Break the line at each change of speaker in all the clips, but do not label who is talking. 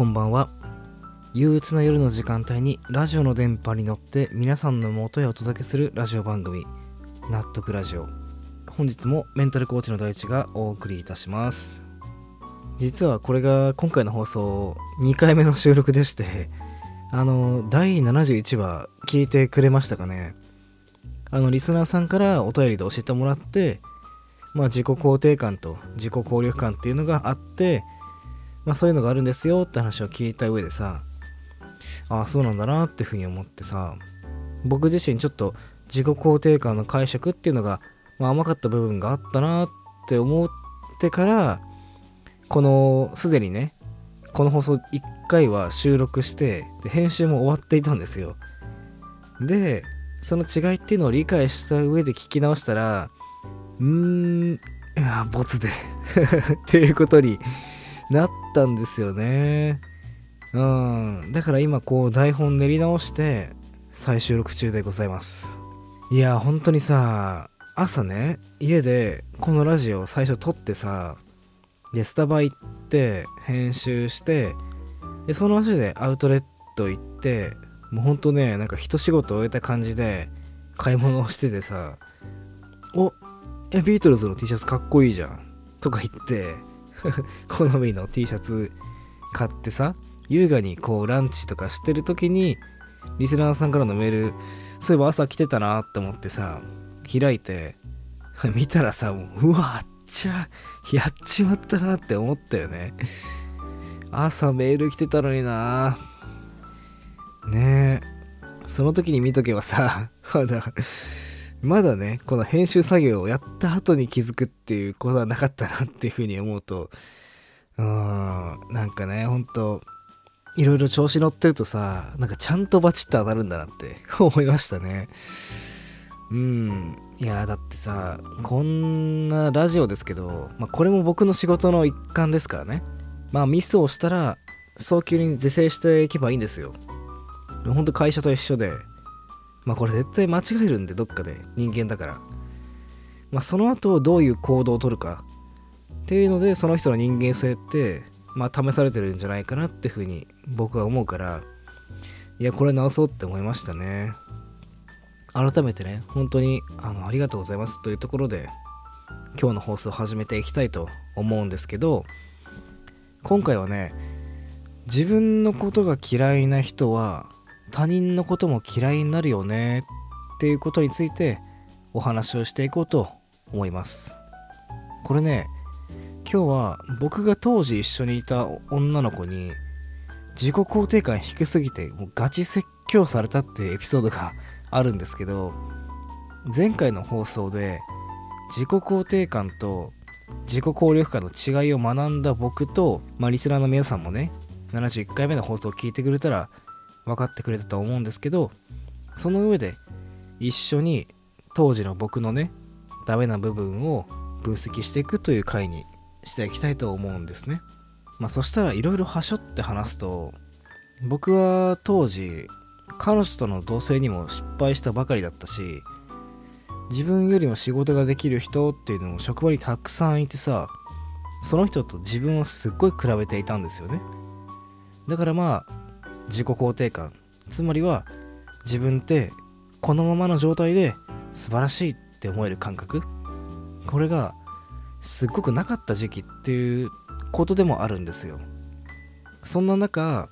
こんばんは。憂鬱な夜の時間帯にラジオの電波に乗って皆さんの元へお届けするラジオ番組納得ラジオ。本日もメンタルコーチの大地がお送りいたします。実はこれが今回の放送2回目の収録でしてあの第71話聞いてくれましたかね。あのリスナーさんからお便りで教えてもらってまあ自己肯定感と自己効力感っていうのがあってまあそういうのがあるんですよって話を聞いた上でさああそうなんだなっていうふうに思ってさ僕自身ちょっと自己肯定感の解釈っていうのが、まあ、甘かった部分があったなって思ってからこのすでにねこの放送1回は収録して編集も終わっていたんですよ。でその違いっていうのを理解した上で聞き直したらうーんいやボツで。っていうことになったんですよね。うん。だから今こう台本練り直して再収録中でございます。いや本当にさ朝ね家でこのラジオ最初撮ってさでスタバ行って編集してでその足でアウトレット行ってもうほんとねなんか一仕事終えた感じで買い物をしててさおえビートルズの T シャツかっこいいじゃん。とか言って 好みの T シャツ買ってさ優雅にこうランチとかしてる時にリスナーさんからのメールそういえば朝来てたなって思ってさ開いて 見たらさもううわっちゃやっちまったなって思ったよね。朝メール来てたのにな。ねえ。その時に見とけばさ まだまだねこの編集作業をやった後に気づくっていうことはなかったなっていうふうに思うとうーんなんかねほんといろいろ調子乗ってるとさなんかちゃんとバチッと当たるんだなって 思いましたね。うんいやだってさこんなラジオですけど、まあ、これも僕の仕事の一環ですからね。まあミスをしたら早急に是正していけばいいんですよ。ほんと会社と一緒で。まあこれ絶対間違えるんでどっかで人間だから。まあその後どういう行動をとるか。っていうのでその人の人間性ってまあ試されてるんじゃないかなっていうふうに僕は思うから。いやこれ直そうって思いましたね。改めてね本当にあのありがとうございます。というところで今日の放送を始めていきたいと思うんですけど今回はね自分のことが嫌いな人は他人のことも嫌いになるよねっていうことについてお話をしていこうと思います。これね今日は僕が当時一緒にいた女の子に自己肯定感低すぎてもうガチ説教されたっていうエピソードがあるんですけど前回の放送で自己肯定感と自己効力感の違いを学んだ僕と、まあ、リスナーの皆さんもね71回目の放送を聞いてくれたら分かってくれたと思うんですけどその上で一緒に当時の僕のねダメな部分を分析していくという回にしていきたいと思うんですね。まあそしたらいろいろはしょって話すと僕は当時彼女との同棲にも失敗したばかりだったし自分よりも仕事ができる人っていうのも職場にたくさんいてさその人と自分をすっごい比べていたんですよね。だからまあ自己肯定感。つまりは自分ってこのままの状態で素晴らしいって思える感覚。これがすっごくなかった時期っていうことでもあるんですよ。そんな中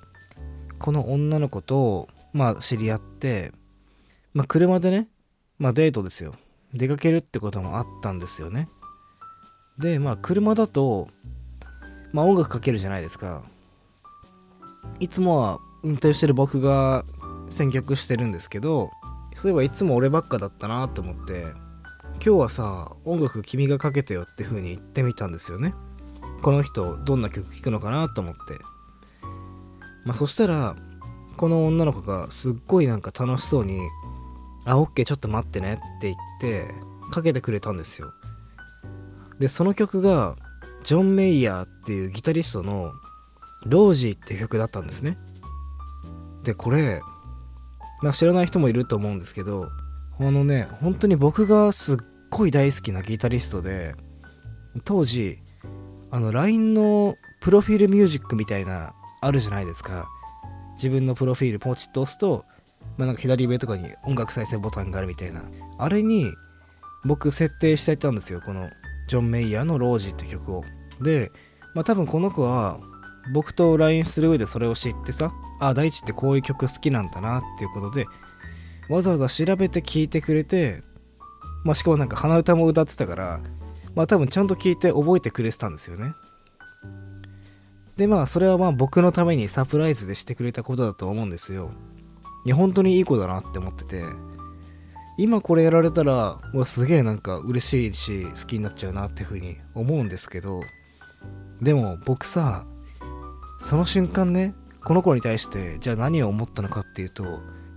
この女の子とまあ知り合ってまあ車でねまあデートですよ。出かけるってこともあったんですよね。でまあ車だとまあ音楽かけるじゃないですか。いつもは運転してる僕が選曲してるんですけどそういえばいつも俺ばっかだったなって思って今日はさ音楽君がかけてよって風に言ってみたんですよね。この人どんな曲聴くのかなと思って。まあそしたらこの女の子がすっごいなんか楽しそうに「あオッケーちょっと待ってね」って言ってかけてくれたんですよ。でその曲がジョン・メイヤーっていうギタリストの「ロージー」って曲だったんですね。でこれまあ知らない人もいると思うんですけどあのね本当に僕がすっごい大好きなギタリストで当時あの LINE のプロフィールミュージックみたいなあるじゃないですか。自分のプロフィールポチッと押すと、まあ、なんか左上とかに音楽再生ボタンがあるみたいな。あれに僕設定していたんですよこのジョン・メイヤーの「ロージー」って曲を。で、まあ、多分この子は僕と LINE する上でそれを知ってさあ大地ってこういう曲好きなんだなっていうことでわざわざ調べて聴いてくれてまあしかもなんか鼻歌も歌ってたからまあ多分ちゃんと聞いて覚えてくれてたんですよね。でまあそれはまあ僕のためにサプライズでしてくれたことだと思うんですよ。いや本当にいい子だなって思ってて今これやられたらもうすげえなんか嬉しいし好きになっちゃうなっていうふうに思うんですけどでも僕さその瞬間ねこの子に対してじゃあ何を思ったのかっていうと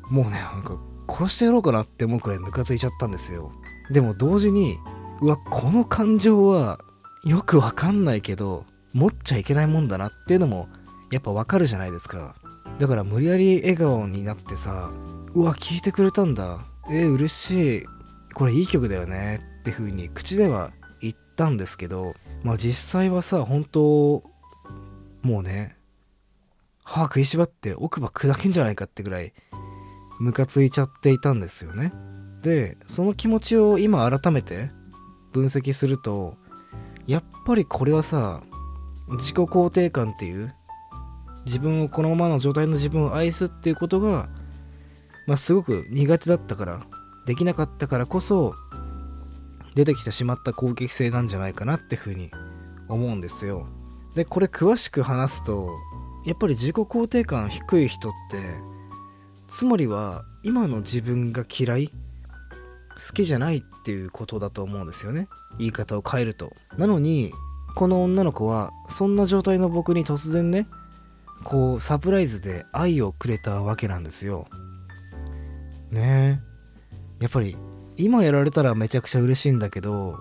もうねなんか殺してやろうかなって思うくらいムカついちゃったんですよ。でも同時にうわこの感情はよくわかんないけど持っちゃいけないもんだなっていうのもやっぱわかるじゃないですか。だから無理やり笑顔になってさうわ聞いてくれたんだ。えー、嬉しい。これいい曲だよね。って風に口では言ったんですけどまあ実際はさ本当もうね歯食いしばって奥歯砕けんじゃないかってぐらいムカついちゃっていたんですよね。でその気持ちを今改めて分析するとやっぱりこれはさ自己肯定感っていう自分をこのままの状態の自分を愛すっていうことが、まあ、すごく苦手だったからできなかったからこそ出てきてしまった攻撃性なんじゃないかなってふうに思うんですよ。でこれ詳しく話すとやっぱり自己肯定感低い人ってつまりは今の自分が嫌い好きじゃないっていうことだと思うんですよね。言い方を変えると。なのにこの女の子はそんな状態の僕に突然ねこうサプライズで愛をくれたわけなんですよ。ねえ。やっぱり今やられたらめちゃくちゃ嬉しいんだけど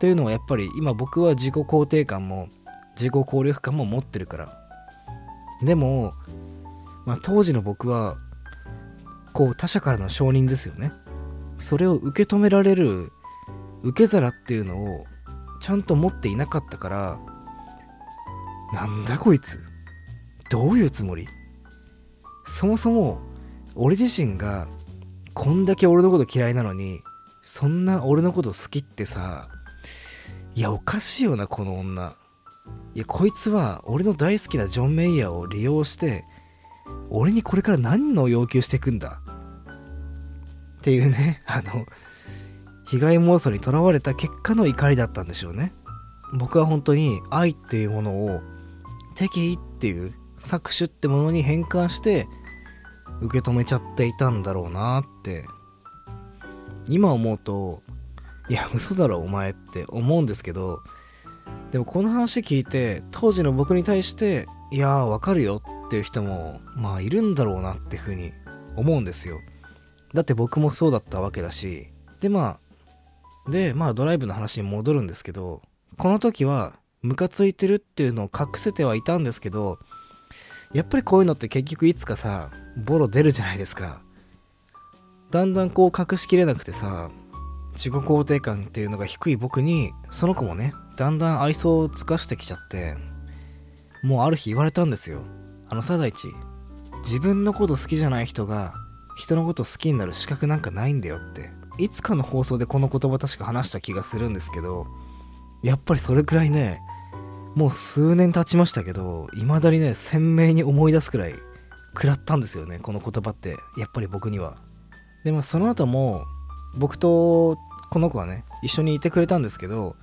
というのはやっぱり今僕は自己肯定感も自己効力感も持ってるから。でも、まあ、当時の僕はこう他者からの承認ですよね。それを受け止められる受け皿っていうのをちゃんと持っていなかったからなんだこいつ？どういうつもり？そもそも俺自身がこんだけ俺のこと嫌いなのにそんな俺のこと好きってさいやおかしいよなこの女。いやこいつは俺の大好きなジョン・メイヤーを利用して俺にこれから何の要求していくんだ？っていうね あの被害妄想にとらわれた結果の怒りだったんでしょうね。僕は本当に愛っていうものを敵意っていう搾取ってものに変換して受け止めちゃっていたんだろうなって今思うといや嘘だろお前って思うんですけどでもこの話聞いて当時の僕に対していやーわかるよっていう人もまあいるんだろうなってふうに思うんですよ。だって僕もそうだったわけだし。でまあでまあドライブの話に戻るんですけどこの時はムカついてるっていうのを隠せてはいたんですけどやっぱりこういうのって結局いつかさボロ出るじゃないですか。だんだんこう隠しきれなくてさ自己肯定感っていうのが低い僕にその子もねだんだん愛想を尽かしてきちゃってもうある日言われたんですよ。あのさ大地自分のこと好きじゃない人が人のこと好きになる資格なんかないんだよって。いつかの放送でこの言葉確か話した気がするんですけどやっぱりそれくらいねもう数年経ちましたけど未だにね鮮明に思い出すくらい食らったんですよねこの言葉って。やっぱり僕には。でもその後も僕とこの子はね一緒にいてくれたんですけど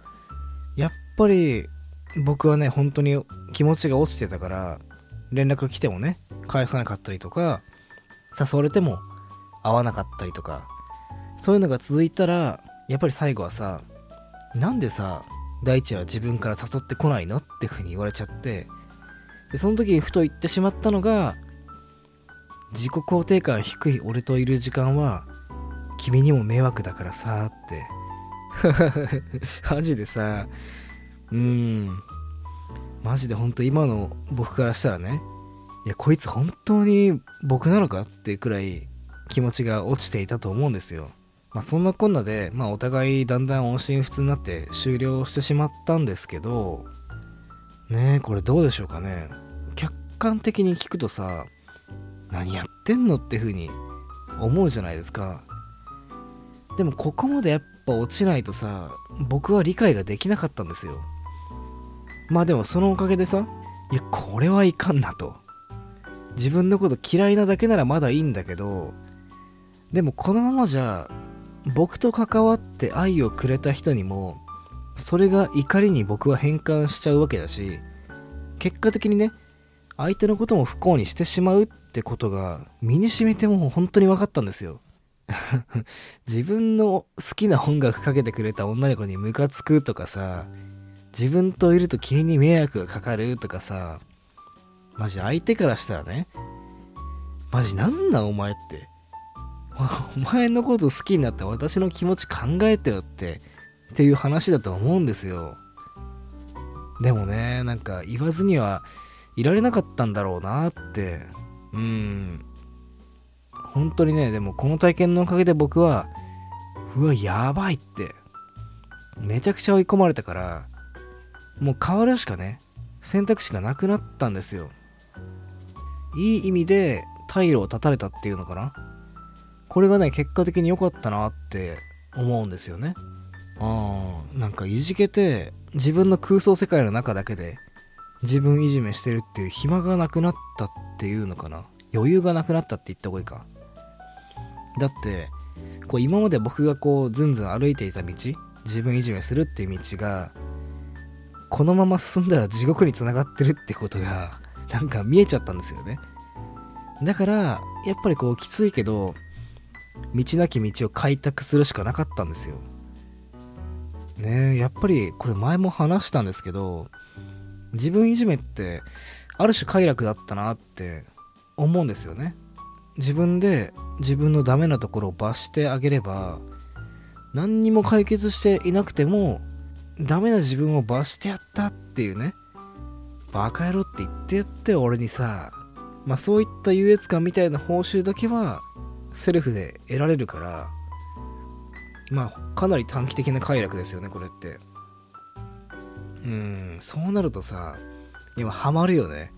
ぱり僕はね本当に気持ちが落ちてたから連絡来てもね返さなかったりとか誘われても会わなかったりとかそういうのが続いたらやっぱり最後はさなんでさ大地は自分から誘ってこないのってふうに言われちゃってでその時ふと言ってしまったのが自己肯定感低い俺といる時間は君にも迷惑だからさって。マジでさうん。マジでほんと今の僕からしたらねいやこいつ本当に僕なのかってくらい気持ちが落ちていたと思うんですよ。まあそんなこんなでまあお互いだんだん音信不通になって終了してしまったんですけどねえこれどうでしょうかね。客観的に聞くとさ何やってんのって風に思うじゃないですか。でもここまでやっぱ落ちないとさ僕は理解ができなかったんですよ。まあでもそのおかげでさいやこれはいかんなと。自分のこと嫌いなだけならまだいいんだけどでもこのままじゃ僕と関わって愛をくれた人にもそれが怒りに僕は変換しちゃうわけだし結果的にね相手のことも不幸にしてしまうってことが身に染みてもう本当に分かったんですよ。自分の好きな音楽かけてくれた女の子にムカつくとかさ自分といると君に迷惑がかかるとかさマジ相手からしたらねマジなんなお前って。お前のこと好きになった私の気持ち考えてよってっていう話だと思うんですよ。でもねなんか言わずにはいられなかったんだろうなって。うん。本当にねでもこの体験のおかげで僕はうわやばいってめちゃくちゃ追い込まれたからもう変わるしかね選択肢がなくなったんですよ。いい意味で退路を断たれたっていうのかな。これがね結果的に良かったなって思うんですよね。ああなんかいじけて自分の空想世界の中だけで自分いじめしてるっていう暇がなくなったっていうのかな。余裕がなくなったって言った方がいいか。だってこう今まで僕がこうずんずん歩いていた道自分いじめするっていう道がこのまま進んだら地獄につながってるってことがなんか見えちゃったんですよね。だからやっぱりこうきついけど道なき道を開拓するしかなかったんですよ。ねえやっぱりこれ前も話したんですけど自分いじめってある種快楽だったなって思うんですよね。自分で自分のダメなところを罰してあげれば何にも解決していなくてもダメな自分を罰してやったっていうねバカ野郎って言ってやって俺にさまあそういった優越感みたいな報酬だけはセルフで得られるからまあかなり短期的な快楽ですよねこれって。うんそうなるとさ今ハマるよね。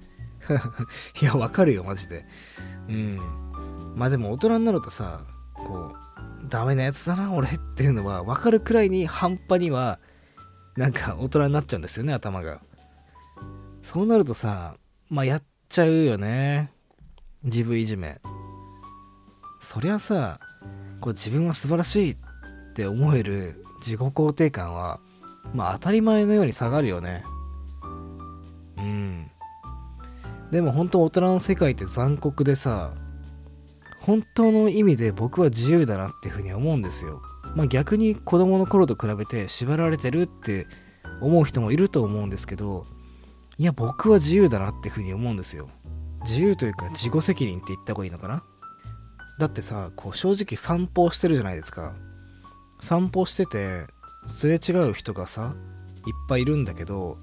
いやわかるよマジで。うん。まあでも大人になるとさこうダメなやつだな俺っていうのは分かるくらいに半端にはなんか大人になっちゃうんですよね頭が。そうなるとさまあやっちゃうよね。自分いじめ。そりゃさこう自分は素晴らしいって思える自己肯定感はまあ当たり前のように下がるよね。うん。でも本当大人の世界って残酷でさ本当の意味で僕は自由だなっていうふうに思うんですよ。まあ逆に子供の頃と比べて縛られてるって思う人もいると思うんですけどいや僕は自由だなっていうふうに思うんですよ。自由というか自己責任って言った方がいいのかな。だってさこう正直散歩をしてるじゃないですか。散歩しててすれ違う人がさいっぱいいるんだけど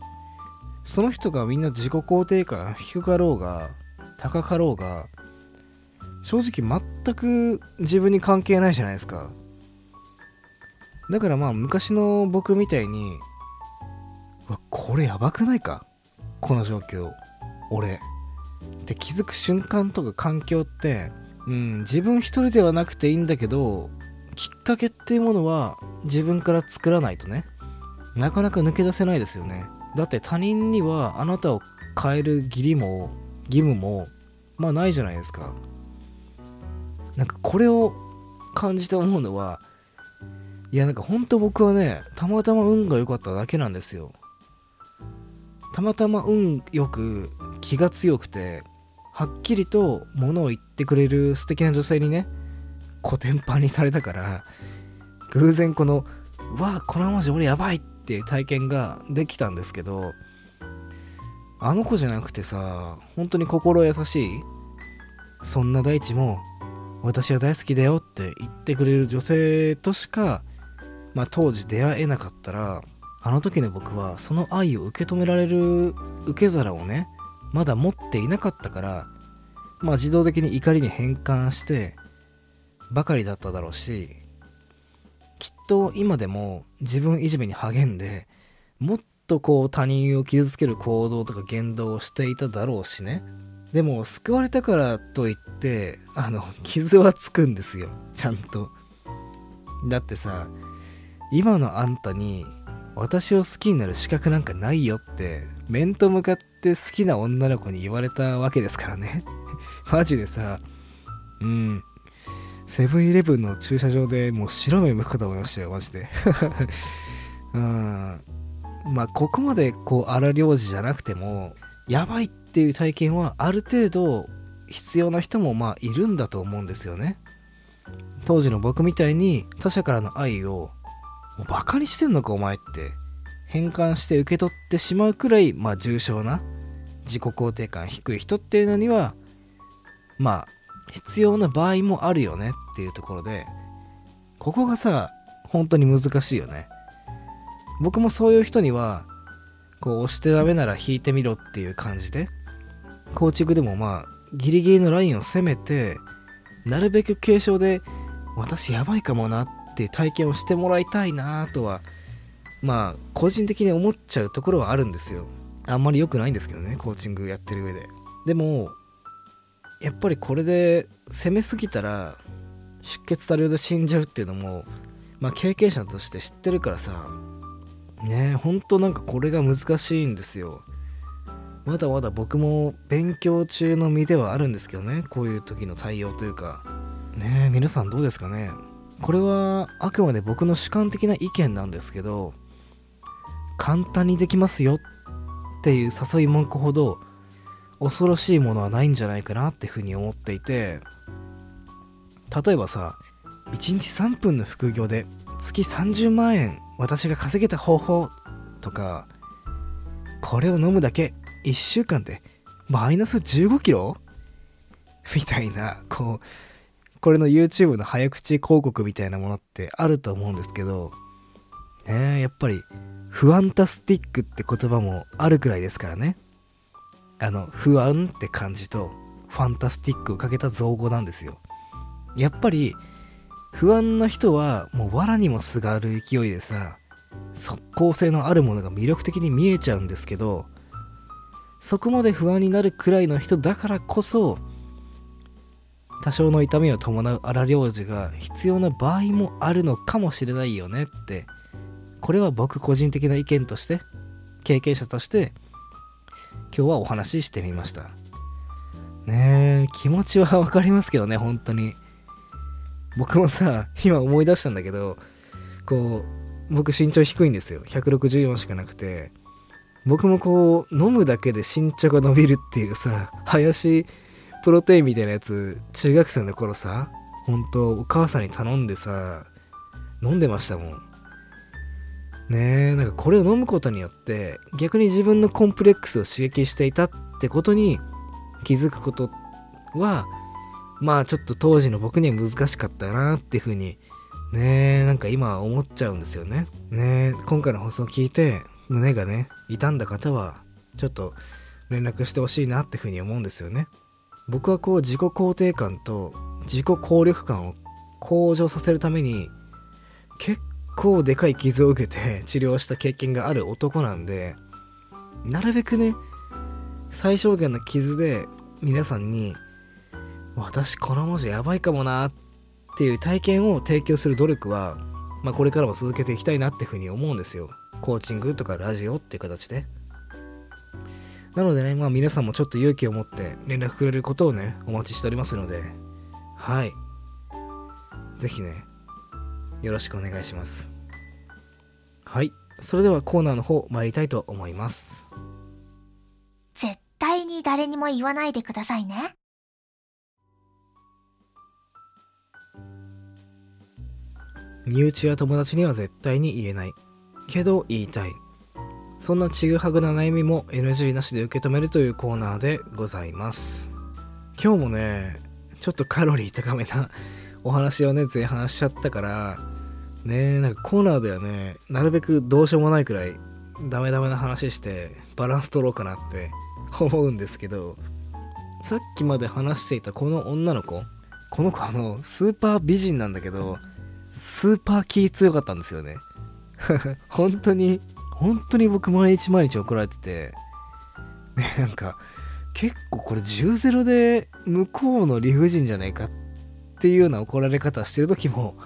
その人がみんな自己肯定感低かろうが高かろうが正直全く自分に関係ないじゃないですか。だからまあ昔の僕みたいにわこれやばくないか？この状況。俺。って気づく瞬間とか環境ってうん自分一人ではなくていいんだけどきっかけっていうものは自分から作らないとね。なかなか抜け出せないですよね。だって他人にはあなたを変える義理も義務もまあないじゃないですか。なんかこれを感じて思うのはいやなんかほんと僕はねたまたま運が良かっただけなんですよ。たまたま運よく気が強くてはっきりと物を言ってくれる素敵な女性にねコテンパンにされたから偶然このうわこの文字俺やばいっていう体験ができたんですけどあの子じゃなくてさ本当に心優しいそんな大地も私は大好きだよって言ってくれる女性としか、まあ、当時出会えなかったらあの時の僕はその愛を受け止められる受け皿をねまだ持っていなかったからまあ自動的に怒りに変換してばかりだっただろうしきっと今でも自分いじめに励んでもっとこう他人を傷つける行動とか言動をしていただろうしね。でも救われたからといってあの傷はつくんですよ。ちゃんと。だってさ今のあんたに私を好きになる資格なんかないよって面と向かって好きな女の子に言われたわけですからね。マジでさうん。セブンイレブンの駐車場でもう白目向くかと思いましたよマジで。うん。まあここまでこう荒領事じゃなくてもやばいっていう体験はある程度必要な人もまあいるんだと思うんですよね。当時の僕みたいに他者からの愛をもうバカにしてんのかお前って変換して受け取ってしまうくらいまあ重症な自己肯定感低い人っていうのにはまあ必要な場合もあるよねっていうところでここがさ本当に難しいよね。僕もそういう人にはこう押してダメなら引いてみろっていう感じでコーチングでもまあギリギリのラインを攻めてなるべく軽症で私やばいかもなっていう体験をしてもらいたいなとはまあ個人的に思っちゃうところはあるんですよ。あんまり良くないんですけどねコーチングやってる上で。でもやっぱりこれで攻めすぎたら出血多量で死んじゃうっていうのもまあ経験者として知ってるからさねほんとなんかこれが難しいんですよ。まだまだ僕も勉強中の身ではあるんですけどねこういう時の対応というか。ねえ皆さんどうですかね。これはあくまで僕の主観的な意見なんですけど簡単にできますよっていう誘い文句ほど恐ろしいものはないんじゃないかなっていうふうに思っていて。例えばさ1日3分の副業で月30万円私が稼げた方法とかこれを飲むだけ1週間でマイナス15キロ？みたいなこうこれの YouTube の早口広告みたいなものってあると思うんですけどねやっぱり不安タスティックって言葉もあるくらいですからね。あの不安って感じとファンタスティックをかけた造語なんですよ。やっぱり不安な人はもう藁にもすがる勢いでさ即効性のあるものが魅力的に見えちゃうんですけどそこまで不安になるくらいの人だからこそ多少の痛みを伴う荒療治が必要な場合もあるのかもしれないよねってこれは僕個人的な意見として経験者として今日はお話ししてみました。ねえ気持ちは分かりますけどね本当に。僕もさ今思い出したんだけどこう僕身長低いんですよ。164しかなくて。僕もこう飲むだけで身長が伸びるっていうさ林プロテインみたいなやつ中学生の頃さ本当お母さんに頼んでさ飲んでましたもん。ねえなんかこれを飲むことによって逆に自分のコンプレックスを刺激していたってことに気づくことはまあちょっと当時の僕には難しかったなっていうふうにねえなんか今思っちゃうんですよね。ねえ今回の放送を聞いて胸がね傷んだ方はちょっと連絡してほしいなっていうふうに思うんですよね。僕はこう自己肯定感と自己効力感を向上させるために結構でかい傷を受けて治療した経験がある男なんでなるべくね最小限の傷で皆さんに私この文字やばいかもなっていう体験を提供する努力は、まあ、これからも続けていきたいなっていうふうに思うんですよコーチングとかラジオっていう形でなのでね、まあ皆さんもちょっと勇気を持って連絡くれることをね、お待ちしておりますので、はい。ぜひね、よろしくお願いします。はい。それではコーナーの方参りたいと思います。
絶対に誰にも言わないでくださいね。
身内や友達には絶対に言えない。けど言いたい。そんなちぐはぐな悩みも NG なしで受け止めるというコーナーでございます今日もねちょっとカロリー高めなお話をね前半しちゃったからねなんかコーナーではねなるべくどうしようもないくらいダメダメな話してバランス取ろうかなって 思うんですけどさっきまで話していたこの女の子この子あのスーパー美人なんだけどスーパー気強かったんですよね 本当に本当に僕毎日毎日怒られてて、ね、なんか、結構これ10-0で向こうの理不尽じゃないかっていうような怒られ方してる時も、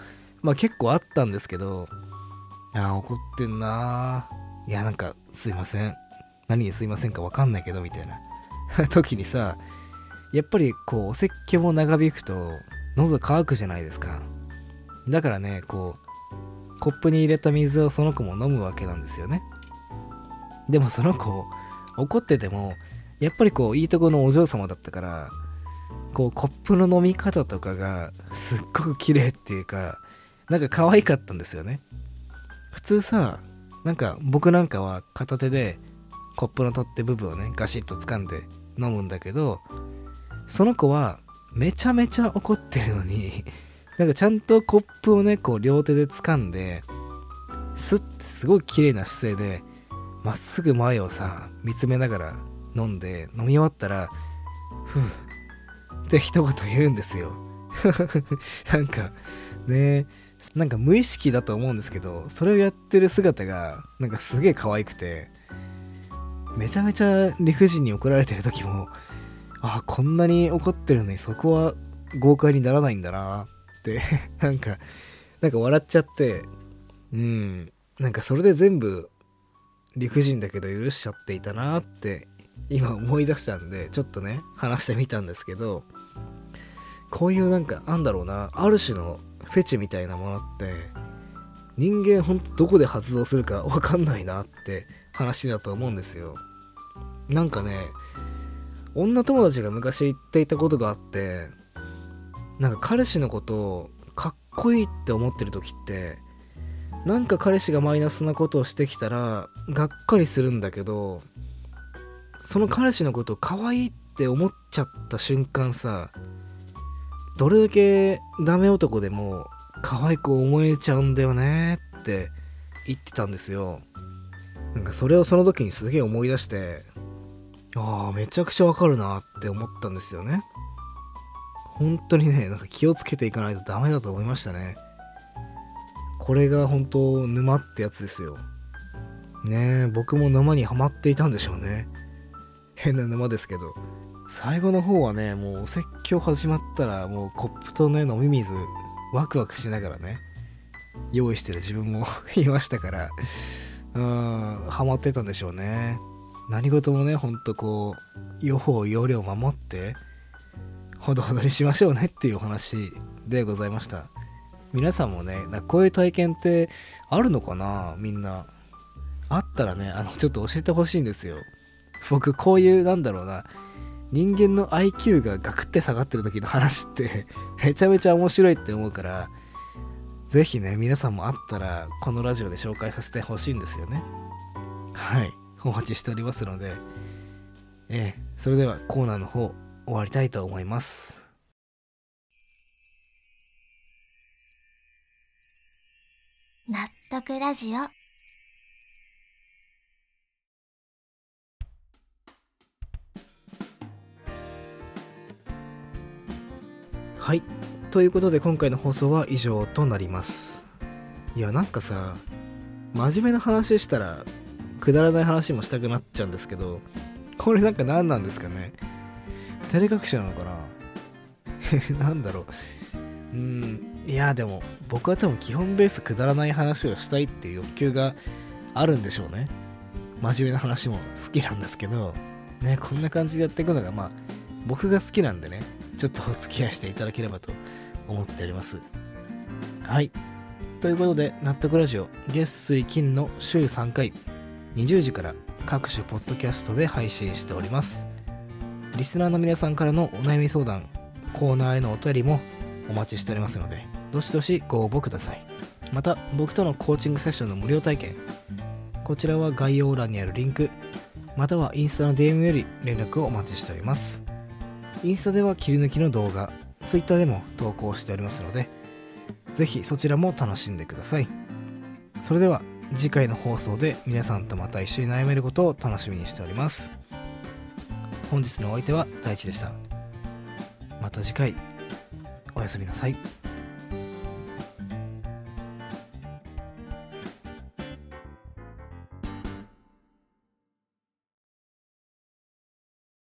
まあ結構あったんですけど、ああ、怒ってんないや、なんか、すいません。何にすいませんかわかんないけど、みたいな 時にさ、やっぱりこう、お説教も長引くと、喉乾くじゃないですか。だからね、こう、コップに入れた水をその子も飲むわけなんですよね。でもその子怒っててもやっぱりこういいとこのお嬢様だったからこうコップの飲み方とかがすっごく綺麗っていうかなんか可愛かったんですよね。普通さなんか僕なんかは片手でコップの取っ手部分をねガシッと掴んで飲むんだけどその子はめちゃめちゃ怒ってるのになんかちゃんとコップをね、こう両手で掴んで、スッてすごい綺麗な姿勢で、まっすぐ前をさ、見つめながら飲んで、飲み終わったら、ふぅ、って一言言うんですよ。なんか、ねなんか無意識だと思うんですけど、それをやってる姿が、なんかすげえ可愛くて、めちゃめちゃ理不尽に怒られてる時も、ああ、こんなに怒ってるのにそこは豪快にならないんだな なんかなんか笑っちゃってうんなんかそれで全部理不尽だけど許しちゃっていたなって今思い出したんでちょっとね話してみたんですけどこういうなんかなんだろうなある種のフェチみたいなものって人間ほんとどこで発動するかわかんないなって話だと思うんですよ。なんかね女友達が昔言っていたことがあってなんか彼氏のことをかっこいいって思ってる時ってなんか彼氏がマイナスなことをしてきたらがっかりするんだけどその彼氏のことを可愛いって思っちゃった瞬間さどれだけダメ男でも可愛く思えちゃうんだよねって言ってたんですよ。なんかそれをその時にすげえ思い出してああめちゃくちゃわかるなって思ったんですよね。本当にね、なんか気をつけていかないとダメだと思いましたね。これが本当沼ってやつですよ。ねえ、僕も沼にはまっていたんでしょうね。変な沼ですけど。最後の方はね、もうお説教始まったら、もうコップとね、飲み水、ワクワクしながらね、用意してる自分も いましたから、うん、ハマってたんでしょうね。何事もね、ほんとこう、予報、要領を守って、ほどほどにしましょうねっていうお話でございました。皆さんもねこういう体験ってあるのかな？みんな。あったらねあのちょっと教えてほしいんですよ。僕こういうなんだろうな。人間の IQ がガクって下がってる時の話って めちゃめちゃ面白いって思うから是非ね皆さんもあったらこのラジオで紹介させてほしいんですよね。はい。お待ちしておりますので。ええ。それではコーナーの方終わりたいと思います。
納得ラジオ。
はい。ということで今回の放送は以上となります。いやなんかさ真面目な話したらくだらない話もしたくなっちゃうんですけどこれなんか何なんですかね？照れ隠しなのかな？なんだろう。うん。いやでも僕は多分基本ベースくだらない話をしたいっていう欲求があるんでしょうね。真面目な話も好きなんですけど。ねこんな感じでやっていくのがまあ僕が好きなんでねちょっとお付き合いしていただければと思っております。はい。ということで納得ラジオ月水金の週3回。20時から各種ポッドキャストで配信しております。リスナーの皆さんからのお悩み相談コーナーへのお便りもお待ちしておりますのでどしどしご応募ください。また僕とのコーチングセッションの無料体験こちらは概要欄にあるリンクまたはインスタの DM より連絡をお待ちしておりますインスタでは切り抜きの動画 Twitter でも投稿しておりますのでぜひそちらも楽しんでください。それでは次回の放送で皆さんとまた一緒に悩めることを楽しみにしております。本日のお相手は大地でした。また次回おやすみなさい。